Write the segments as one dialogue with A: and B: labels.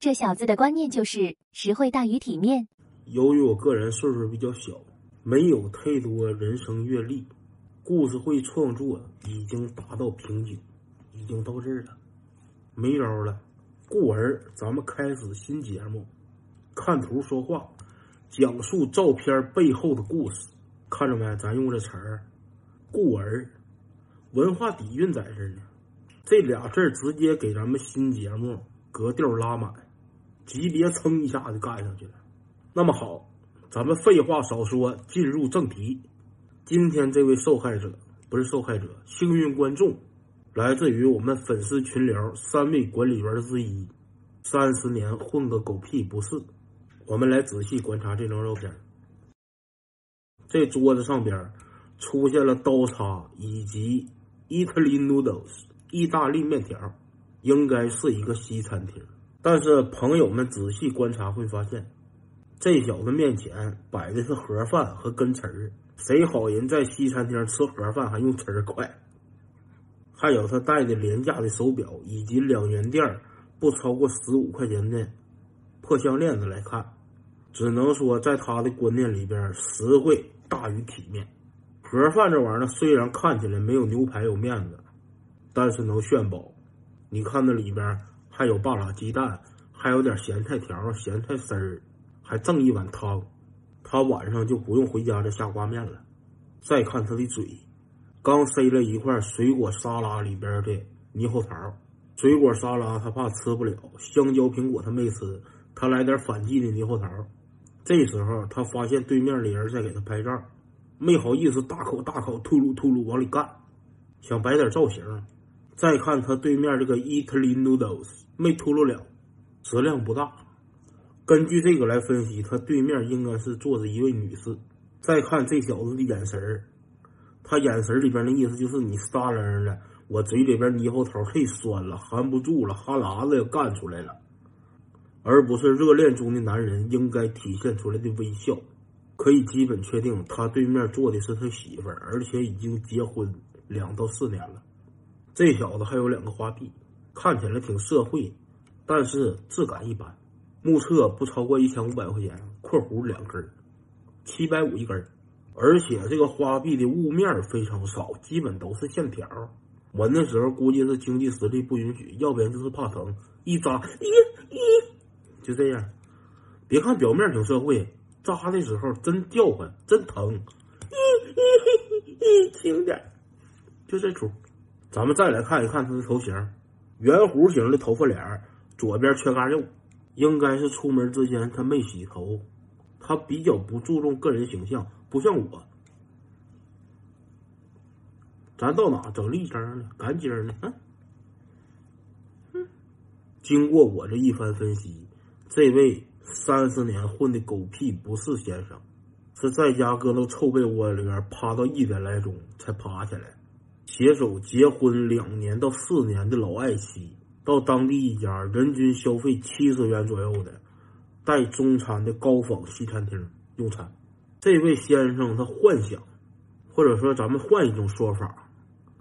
A: 这小子的观念就是实惠大于体面。
B: 由于我个人岁数比较小，没有太多人生阅历，故事会创作已经达到瓶颈，已经到这儿了，没招了。故而，咱们开始新节目，看图说话，讲述照片背后的故事。看着没？咱用这词儿，故而，文化底蕴在这儿呢。这俩字直接给咱们新节目格调拉满，级别蹭一下就干上去了。那么好，咱们废话少说，进入正题。今天这位受害者不是受害者，幸运观众。来自于我们粉丝群聊三位管理员之一，三十年混个狗屁不是。我们来仔细观察这张照片，这桌子上边出现了刀叉以及 Italy noodles 意大利面条，应该是一个西餐厅。但是朋友们仔细观察会发现，这小子面前摆的是盒饭和根词儿。谁好人在西餐厅吃盒饭还用词儿快？还有他戴的廉价的手表，以及两元店不超过十五块钱的破项链子来看，只能说在他的观念里边，实惠大于体面。盒饭这玩意儿虽然看起来没有牛排有面子，但是能炫饱。你看那里边还有半拉鸡蛋，还有点咸菜条、咸菜丝儿，还赠一碗汤。他晚上就不用回家再下挂面了。再看他的嘴。刚塞了一块水果沙拉里边的猕猴桃，水果沙拉他怕吃不了，香蕉苹果他没吃，他来点反季的猕猴桃。这时候他发现对面的人在给他拍照，没好意思大口大口吐噜吐噜往里干，想摆点造型。再看他对面这个 Italy noodles 没秃噜了，质量不大。根据这个来分析，他对面应该是坐着一位女士。再看这小子的眼神儿。他眼神里边的意思就是你撒楞了，我嘴里边猕猴桃太酸了，含不住了，哈喇子要干出来了，而不是热恋中的男人应该体现出来的微笑。可以基本确定，他对面坐的是他媳妇儿，而且已经结婚两到四年了。这小子还有两个花臂，看起来挺社会，但是质感一般。目测不超过一千五百块钱（括弧两根七百五一根而且这个花臂的雾面非常少，基本都是线条。纹的时候估计是经济实力不允许，要不然就是怕疼，一扎，一一，就这样。别看表面挺社会，扎的时候真叫唤，真疼，一一，一，轻点。就这出。咱们再来看一看他的头型，圆弧形的头发脸，左边缺嘎肉，应该是出门之前他没洗头。他比较不注重个人形象。不像我，咱到哪整立正了，干净呢？嗯，经过我这一番分析，这位三十年混的狗屁不是先生，是在家搁那臭被窝里边趴到一点来钟才爬起来，携手结婚两年到四年的老爱妻，到当地一家人均消费七十元左右的带中餐的高仿西餐厅用餐。这位先生，他幻想，或者说咱们换一种说法，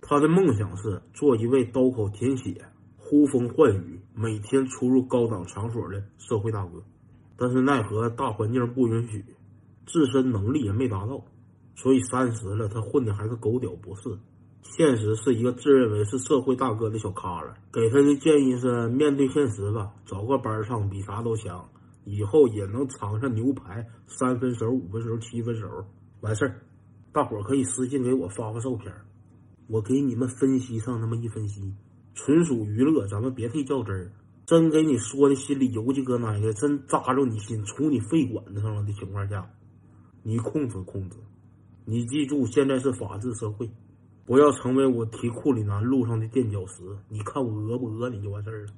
B: 他的梦想是做一位刀口舔血、呼风唤雨、每天出入高档场所的社会大哥。但是奈何大环境不允许，自身能力也没达到，所以三十了，他混的还是狗屌不是。现实是一个自认为是社会大哥的小咖了。给他的建议是：面对现实吧，找个班上比啥都强。以后也能尝尝牛排三分熟、五分熟、七分熟，完事儿，大伙儿可以私信给我发发照片，我给你们分析上那么一分析，纯属娱乐，咱们别太较真儿。真给你说的心里油气搁哪个，真扎着你心、杵你肺管子上了的情况下，你控制控制。你记住，现在是法治社会，不要成为我提库里南路上的垫脚石。你看我讹不讹你就完事儿了。